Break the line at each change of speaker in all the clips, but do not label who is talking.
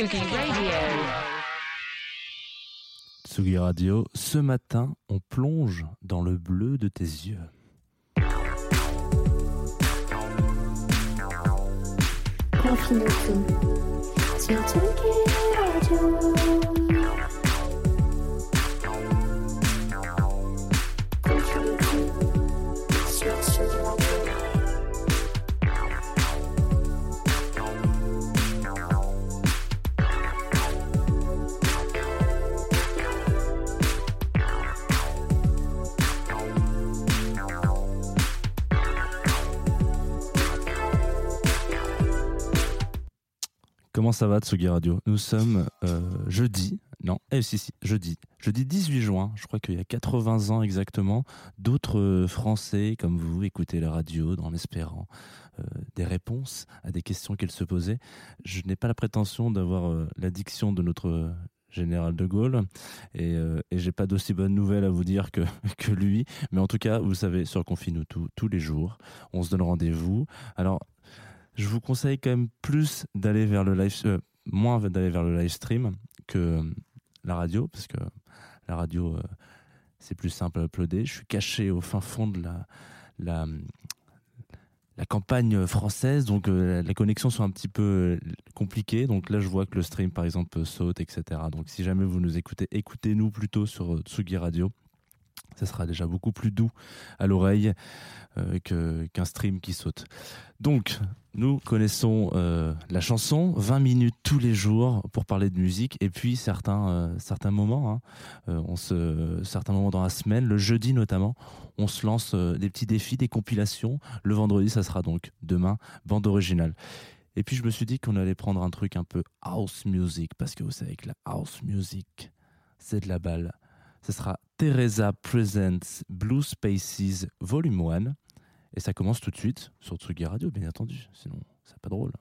Radio.
Tsugi Radio, ce matin, on plonge dans le bleu de tes yeux.
Confine tout sur Tsugi Radio.
Comment ça va Tsugi Radio? Nous sommes euh, jeudi, non, eh, si, si, jeudi, jeudi 18 juin, je crois qu'il y a 80 ans exactement, d'autres euh, Français comme vous écoutaient la radio en espérant euh, des réponses à des questions qu'ils se posaient. Je n'ai pas la prétention d'avoir euh, la diction de notre général de Gaulle et, euh, et j'ai pas d'aussi bonnes nouvelles à vous dire que, que lui, mais en tout cas, vous savez, sur Confine tout tous les jours, on se donne rendez-vous. Alors, je vous conseille quand même plus d'aller vers le live, euh, moins d'aller vers le live stream que euh, la radio, parce que la radio, euh, c'est plus simple à uploader. Je suis caché au fin fond de la, la, campagne française, donc les connexions sont un petit peu compliquées. Donc là, je vois que le stream, par exemple, saute, etc. Donc si jamais vous nous écoutez, écoutez-nous plutôt sur Tsugi Radio. Ça sera déjà beaucoup plus doux à l'oreille qu'un stream qui saute. Donc, nous connaissons euh, la chanson, 20 minutes tous les jours pour parler de musique, et puis certains, euh, certains moments, hein, euh, on se, certains moments dans la semaine, le jeudi notamment, on se lance des petits défis, des compilations. Le vendredi, ça sera donc demain, bande originale. Et puis je me suis dit qu'on allait prendre un truc un peu house music, parce que vous savez que la house music, c'est de la balle. Ce sera Teresa Presents Blue Spaces Volume 1. Et ça commence tout de suite sur Tsugi Radio, bien entendu. Sinon, c'est pas drôle.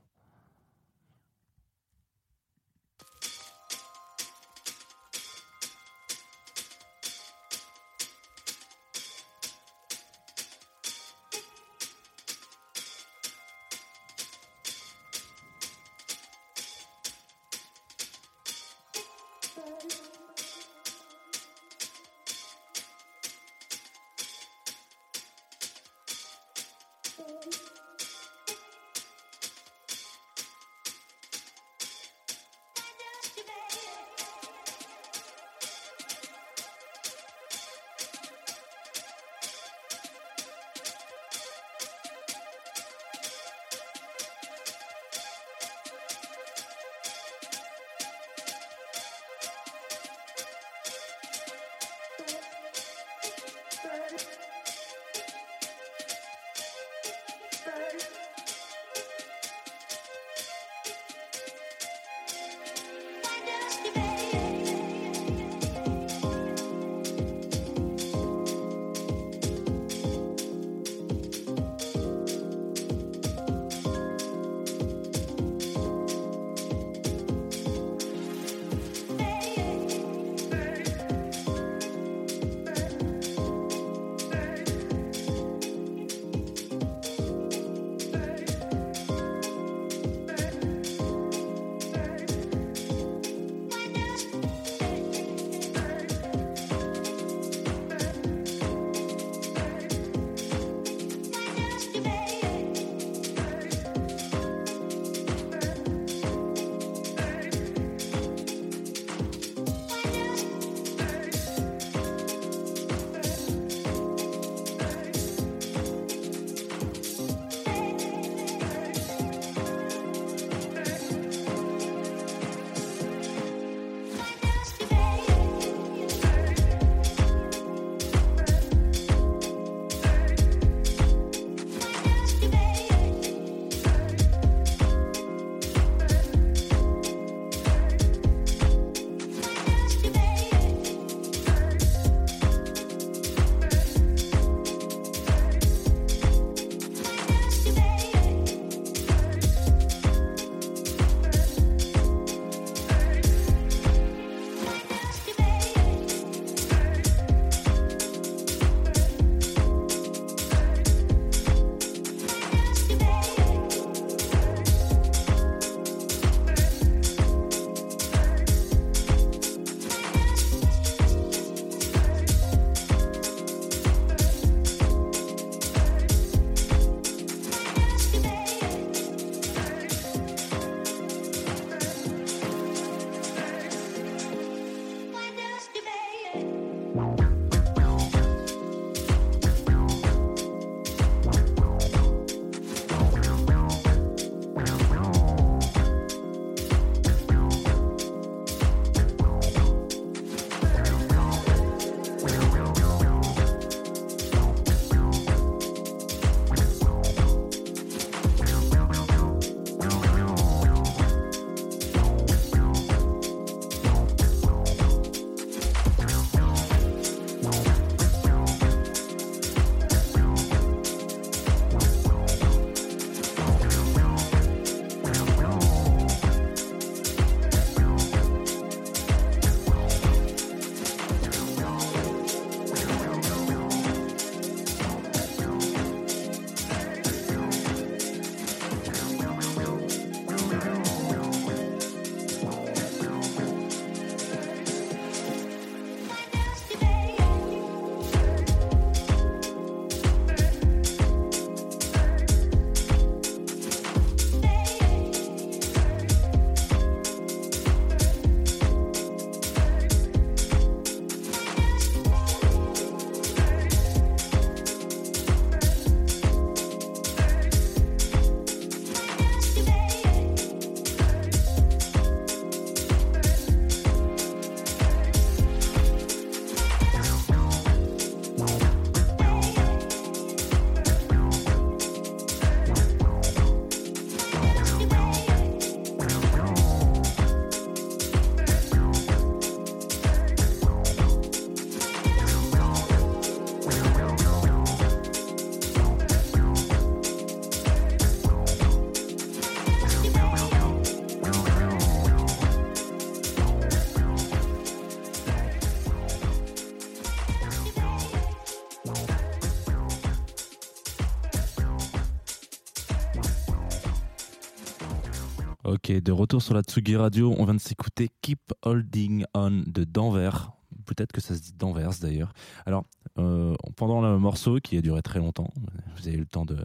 De retour sur la Tsugi Radio, on vient de s'écouter Keep Holding On de Danvers. Peut-être que ça se dit Danvers d'ailleurs. Alors, euh, pendant le morceau qui a duré très longtemps, vous avez eu le temps de,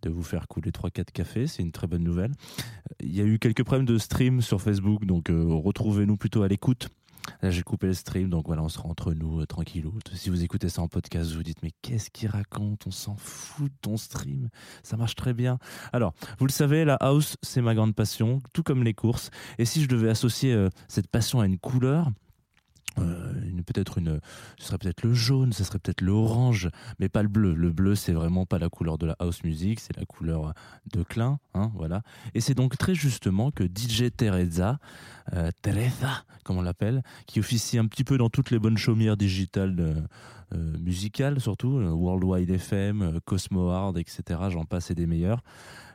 de vous faire couler 3-4 cafés, c'est une très bonne nouvelle. Il y a eu quelques problèmes de stream sur Facebook, donc euh, retrouvez-nous plutôt à l'écoute. Là, j'ai coupé le stream, donc voilà, on sera entre nous, euh, tranquillou. Si vous écoutez ça en podcast, vous vous dites, mais qu'est-ce qu'il raconte? On s'en fout de ton stream. Ça marche très bien. Alors, vous le savez, la house, c'est ma grande passion, tout comme les courses. Et si je devais associer euh, cette passion à une couleur, euh, peut-être une, ce serait peut-être le jaune, ce serait peut-être l'orange, mais pas le bleu. Le bleu, c'est vraiment pas la couleur de la house music, c'est la couleur de Klein, hein, voilà. Et c'est donc très justement que DJ Teresa, euh, Teresa, comme on l'appelle, qui officie un petit peu dans toutes les bonnes chaumières digitales euh, musicales, surtout euh, Worldwide FM, euh, Cosmo Hard, etc. J'en passe et des meilleurs.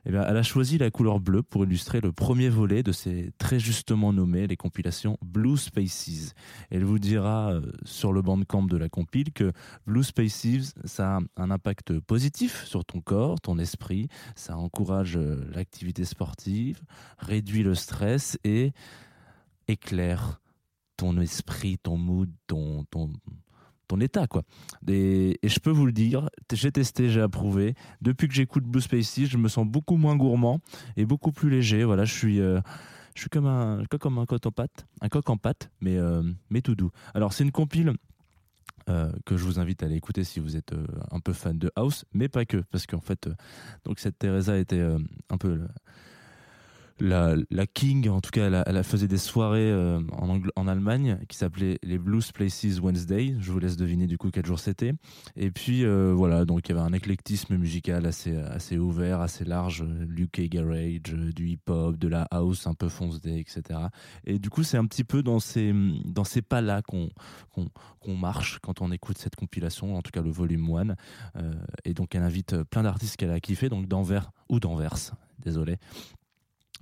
Eh bien, elle a choisi la couleur bleue pour illustrer le premier volet de ces très justement nommées les compilations Blue Spaces. Elle vous dira euh, sur le bandcamp de la compile que Blue Spaces, ça a un impact positif sur ton corps, ton esprit, ça encourage euh, l'activité sportive, réduit le stress et éclaire ton esprit, ton mood, ton, ton, ton état quoi. Et, je peux vous le dire, j'ai testé, j'ai approuvé. Depuis que j'écoute Blue Spaces, je me sens beaucoup moins gourmand et beaucoup plus léger. Voilà, je suis euh, je suis comme un comme un coq en pâte, un coq en pâte, mais euh, mais tout doux. Alors c'est une compile euh, que je vous invite à aller écouter si vous êtes un peu fan de house, mais pas que, parce qu'en fait, donc cette Teresa était un peu la, king, en tout cas, elle, faisait des soirées euh, en, Allemagne qui s'appelaient les Blues Places Wednesday. Je vous laisse deviner du coup quel jour c'était. Et puis euh, voilà, donc il y avait un éclectisme musical assez ouvert, assez large, UK garage, euh, du hip-hop, de la house un peu fonce day, etc. Et du coup, c'est un petit peu dans ces dans ces pas là qu'on marche quand on écoute cette compilation, en tout cas le volume 1. Euh, et donc elle invite plein d'artistes qu'elle a kiffé, donc d'Anvers ou d'Anvers, désolé.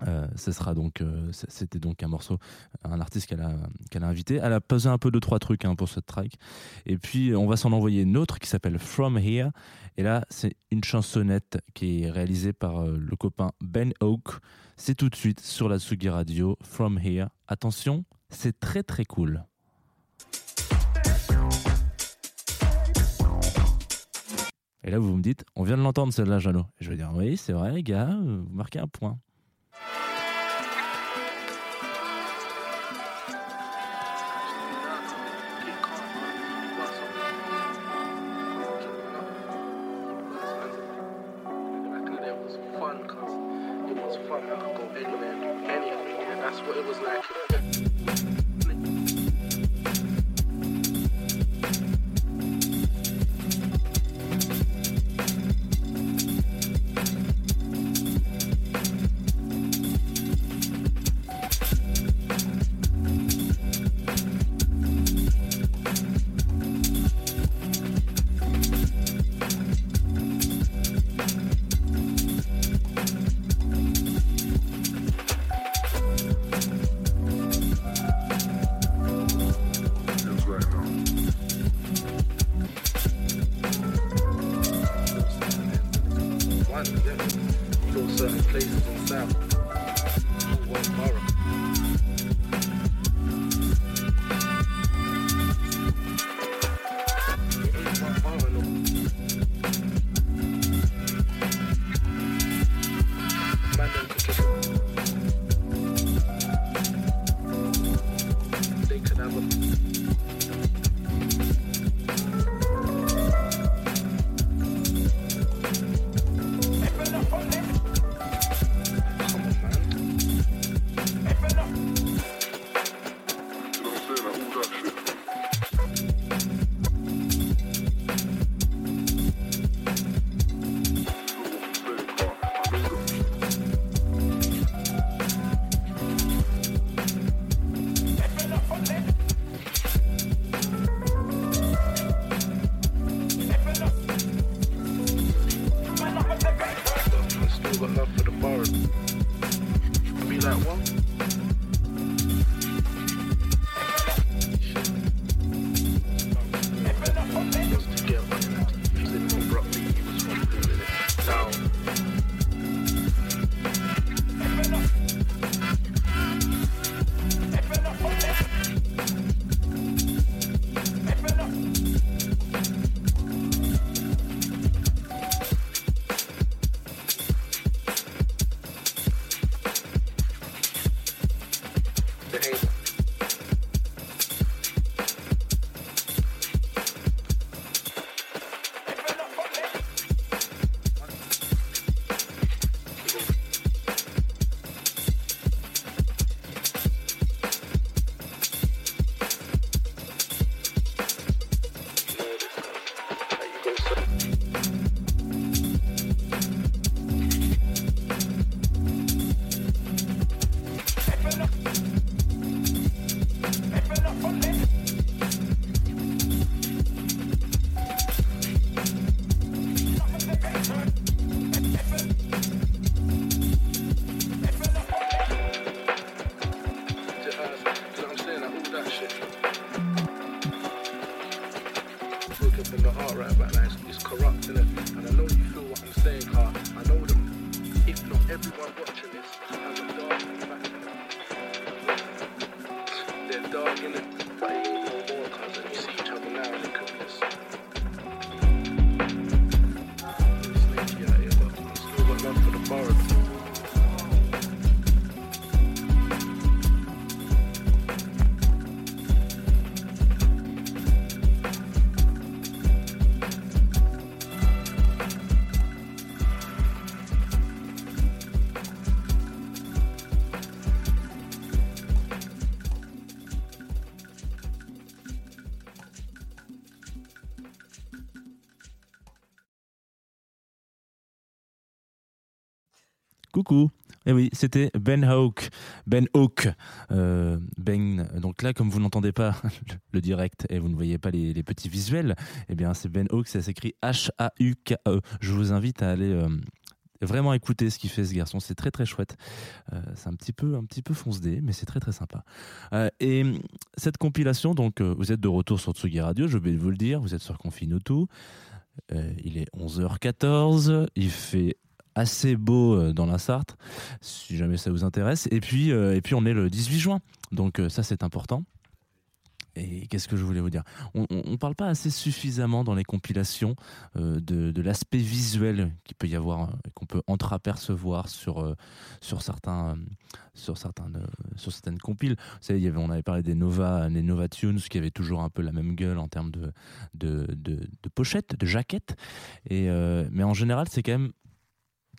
Euh, sera donc, euh, c'était donc un morceau, un artiste qu'elle a, qu'elle a invité. Elle a posé un peu de trois trucs hein, pour cette track. Et puis on va s'en envoyer une autre qui s'appelle From Here. Et là, c'est une chansonnette qui est réalisée par euh, le copain Ben Oak. C'est tout de suite sur la Tsugi Radio. From Here. Attention, c'est très très cool. Et là, vous me dites, on vient de l'entendre celle-là, Jeannot. Je vais dire, oui, c'est vrai, les gars, vous marquez un point.
Wicked from the heart right about now. It's, it's corrupt, innit? And I know you feel what I'm saying, Car. I know that if not everyone watching this has a dog in the back. They're dog in it,
Coucou. Eh oui, c'était Ben Hawk. Ben Hawk. Euh, ben, donc là, comme vous n'entendez pas le direct et vous ne voyez pas les, petits visuels, eh bien, c'est Ben Hawk, ça s'écrit H-A-U-K-E. Je vous invite à aller euh, vraiment écouter ce qu'il fait, ce garçon. C'est très, très chouette. Euh, c'est un petit peu, un petit peu fonce-dé, mais c'est très, très sympa. Et cette compilation, donc, vous êtes de retour sur Tsugi Radio, je vais vous le dire, vous êtes sur Confine-tout. Euh, il est 11h14, il fait assez beau euh, dans la Sarthe, si jamais ça vous intéresse. Et puis, euh, et puis on est le 18 juin, donc euh, ça c'est important. Et qu'est-ce que je voulais vous dire? On ne parle pas assez suffisamment dans les compilations de, l'aspect visuel qu'il peut y avoir, euh, qu'on peut entreapercevoir sur, sur, certains, sur, certains, sur certaines compiles. Vous savez, on avait parlé des Nova, les Nova Tunes qui avaient toujours un peu la même gueule en termes de, de, de, de pochette, de jaquette. Et, mais en général, c'est quand même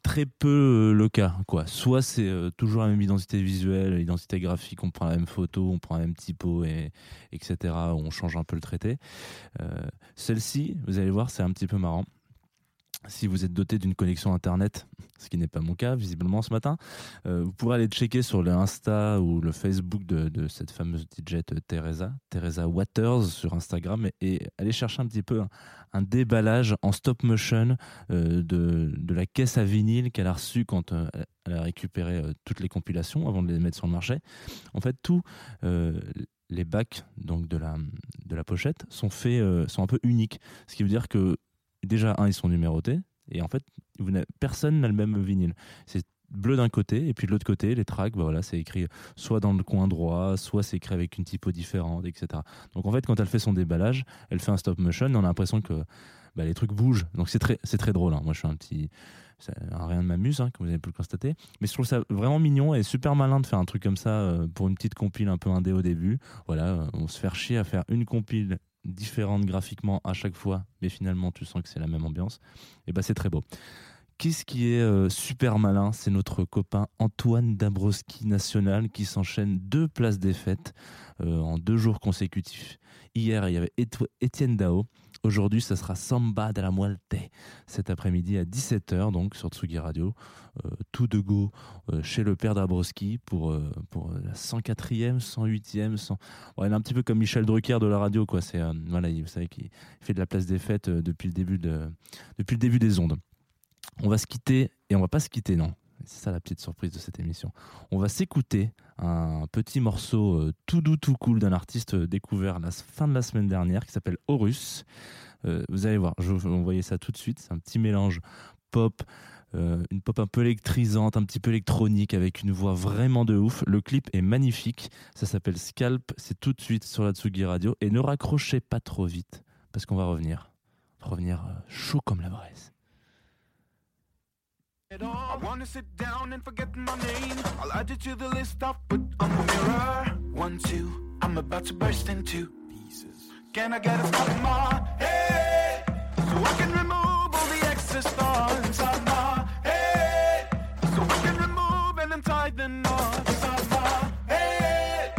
très peu euh, le cas. Quoi. Soit c'est euh, toujours la même identité visuelle, identité graphique, on prend la même photo, on prend la même typo, et, etc. On change un peu le traité. Euh, Celle-ci, vous allez voir, c'est un petit peu marrant. Si vous êtes doté d'une connexion Internet, ce qui n'est pas mon cas visiblement ce matin, euh, vous pourrez aller checker sur le Insta ou le Facebook de, cette fameuse DJ Teresa, Teresa Waters sur Instagram, et, aller chercher un petit peu un, déballage en stop motion euh, de, de la caisse à vinyle qu'elle a reçue quand euh, elle a récupéré toutes les compilations avant de les mettre sur le marché. En fait, euh, les bacs donc de la, de la pochette sont faits, sont un peu uniques. Ce qui veut dire que déjà, un, ils sont numérotés, et en fait, vous personne n'a le même vinyle. C'est bleu d'un côté, et puis de l'autre côté, les tracks, bah voilà, c'est écrit soit dans le coin droit, soit c'est écrit avec une typo différente, etc. Donc en fait, quand elle fait son déballage, elle fait un stop motion, on a l'impression que bah, les trucs bougent. Donc c'est très, très drôle. hein. Moi, je suis un petit. rien ne m'amuse, hein, comme vous avez pu le constater. Mais je trouve ça vraiment mignon et super malin de faire un truc comme ça euh, pour une petite compile un peu indé au début. Voilà, euh, on se fait chier à faire une compile différente graphiquement à chaque fois, mais finalement tu sens que c'est la même ambiance. Et bah c'est très beau. Qu'est-ce qui est euh, super malin? C'est notre copain Antoine Dabrowski national qui s'enchaîne deux places des fêtes euh, en deux jours consécutifs. Hier, il y avait Étienne Dao. Aujourd'hui, ça sera Samba de la Muerte. Cet après-midi à 17h, donc sur Tsugi Radio. Euh, tout de go euh, chez le père Dabrowski pour, euh, pour la 104e, 108e. 100... Ouais, il est un petit peu comme Michel Drucker de la radio. Quoi. C'est, voilà, il- vous savez qu'il fait de la place des fêtes depuis, le début de, depuis le début des ondes. On va se quitter et on va pas se quitter, non? C'est ça la petite surprise de cette émission. On va s'écouter un petit morceau euh, tout doux, tout cool d'un artiste euh, découvert la fin de la semaine dernière qui s'appelle Horus. Euh, vous allez voir, je vais envoyer ça tout de suite. C'est un petit mélange pop, une pop un peu électrisante, un petit peu électronique avec une voix vraiment de ouf. Le clip est magnifique. Ça s'appelle Scalp. C'est tout de suite sur la Tsugi Radio. Et ne raccrochez pas trop vite parce qu'on va revenir. Revenir chaud comme la braise.
I wanna sit down and forget my name. I'll add you to the list I've put on the mirror. One, two, I'm about to burst into pieces. Can I get a stop in my head? So I can remove all the excess thoughts ah, ah, inside my head. So I can remove and untie the knots inside my head.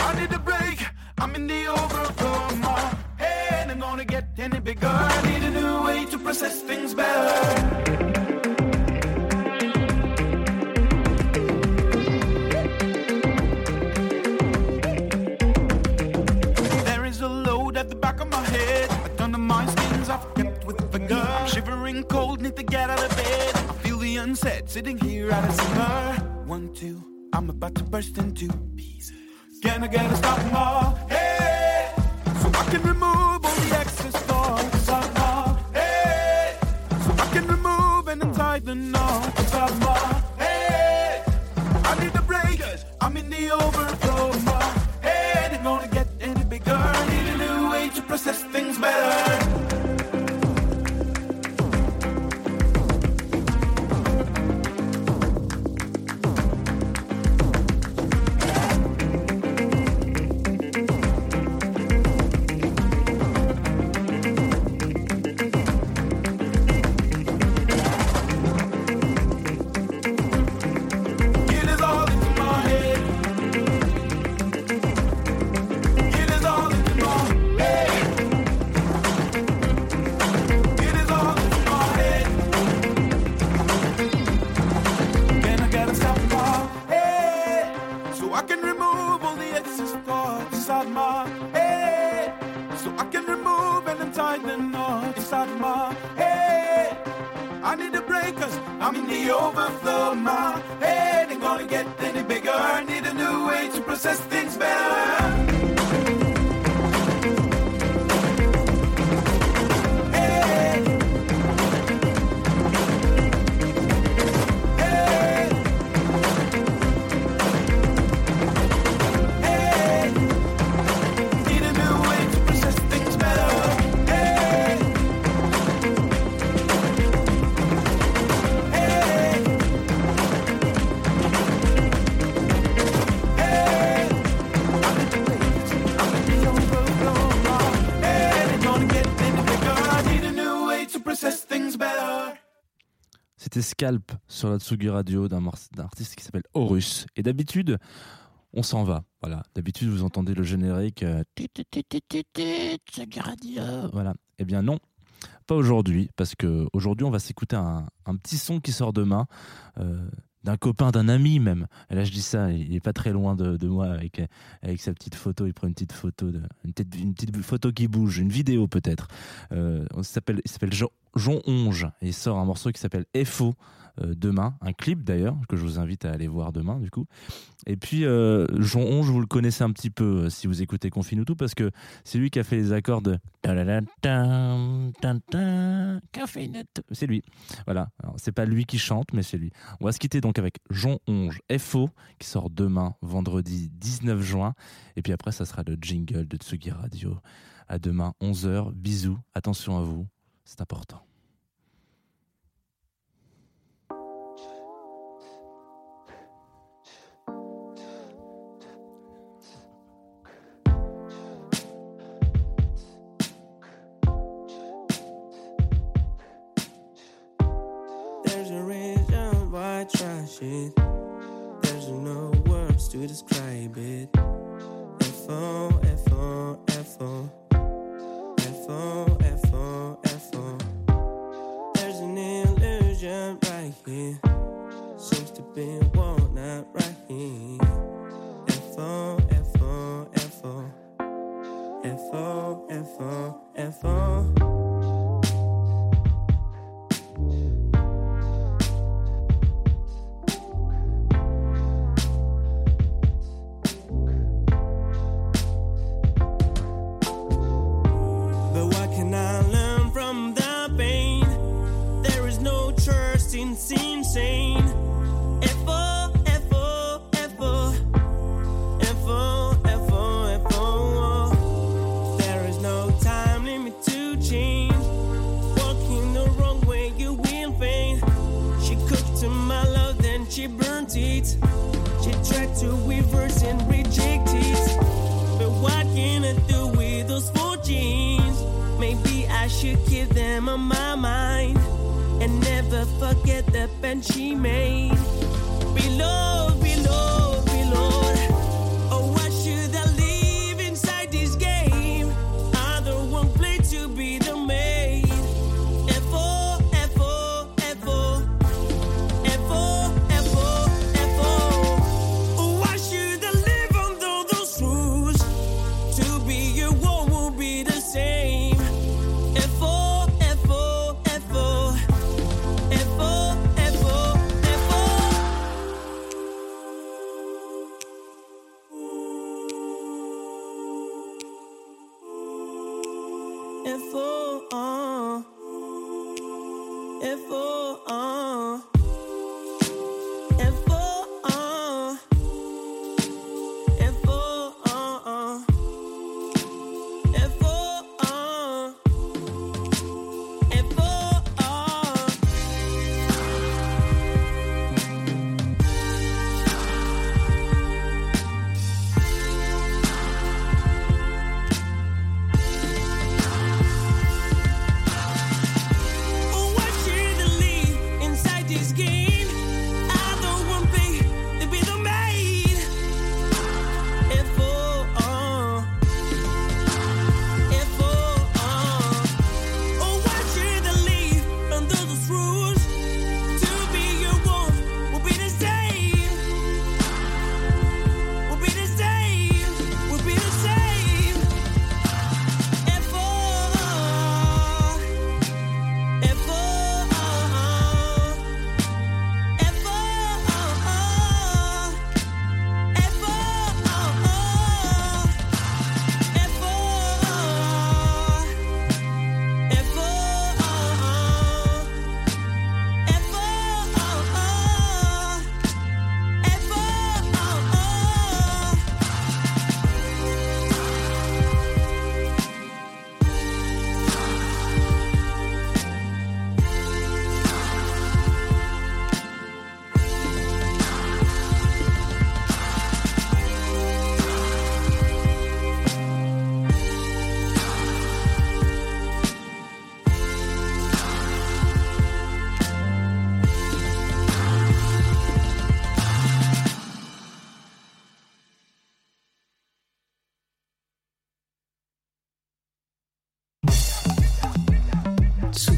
I need a break. I'm in the overflow of my head. I'm gonna get any bigger. I need a new way to process things better. get out of bed. I feel the unset sitting here at a summer. One, two, I'm about to burst into pieces. Can I get a stop now? Hey, so I can remove all the excess thoughts. Hey, so I can remove and untie the knots somehow. Hey, I need a break. I'm in the overflow. My head ain't gonna get any bigger. I need a new way to process things better. Remove all the excess thoughts inside my head? So I can remove and untie the knots inside my head. I need a break cause I'm in the overflow. My head ain't gonna get any bigger. I need a new way to process things better.
C'était Scalp sur la Tsugi Radio d'un artiste qui s'appelle Horus. Et d'habitude, on s'en va. Voilà. D'habitude, vous entendez le générique. euh, Tsugi Radio. Voilà. Eh bien, non. Pas aujourd'hui, parce que aujourd'hui, on va s'écouter un, petit son qui sort demain. euh, d'un copain, d'un ami même. Et là, je dis ça, il est pas très loin de, moi avec, avec sa petite photo. Il prend une petite photo, une petite photo qui bouge, une vidéo peut-être. Euh, on s'appelle, il s'appelle Jean Onge et sort un morceau qui s'appelle FO euh, demain, un clip d'ailleurs que je vous invite à aller voir demain du coup. Et puis euh, Jean Onge, vous le connaissez un petit peu euh, si vous écoutez Confine tout parce que c'est lui qui a fait les accords de. C'est lui. Voilà. C'est pas lui qui chante, mais c'est lui. On va se quitter donc avec Jean Onge FO qui sort demain, vendredi 19 juin. Et puis après, ça sera le jingle de Tsugi Radio. À demain, 11h. Bisous. Attention à vous. C'est important.
Trash. There's no words to describe it. Here. Seems to be one not right here. F O F O F O decision she made. Beloved.